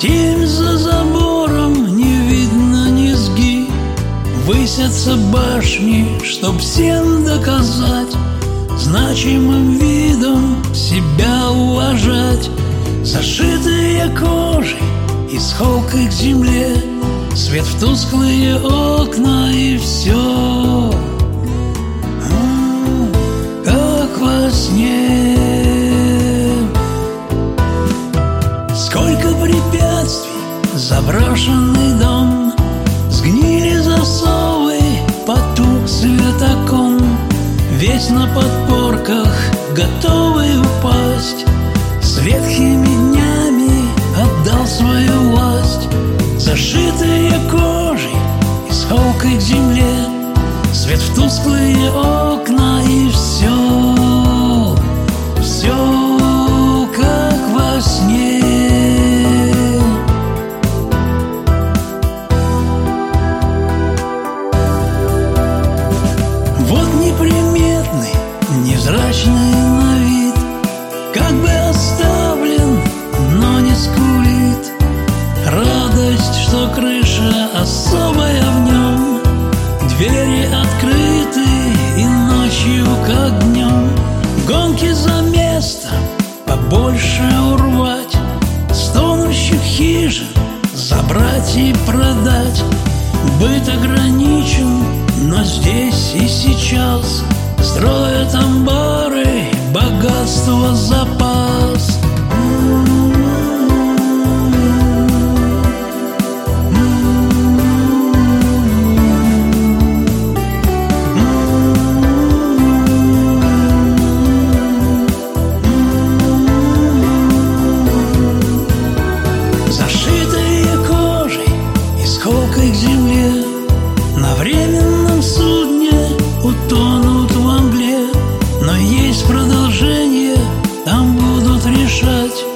Тим за забором не видно низги. Высятся башни, чтоб всем доказать Значимым видом себя уважать. Зашитые кожей из холка к земле Свет в тусклые окна заброшенный дом Сгнили засовы, потух светокон Весь на подпорках, готовый упасть. С ветхими днями отдал свою власть. Зашитые кожей и холкой к земле. Свет в тусклые окна невзрачный на вид Как бы оставлен, но не скулит. Радость, что крыша особая в нем. Двери открыты и ночью, как днем Гонки за место побольше урвать. Стонущих хижин забрать и продать. Быт ограничен, но здесь и сейчас pessoas aparecem. мешать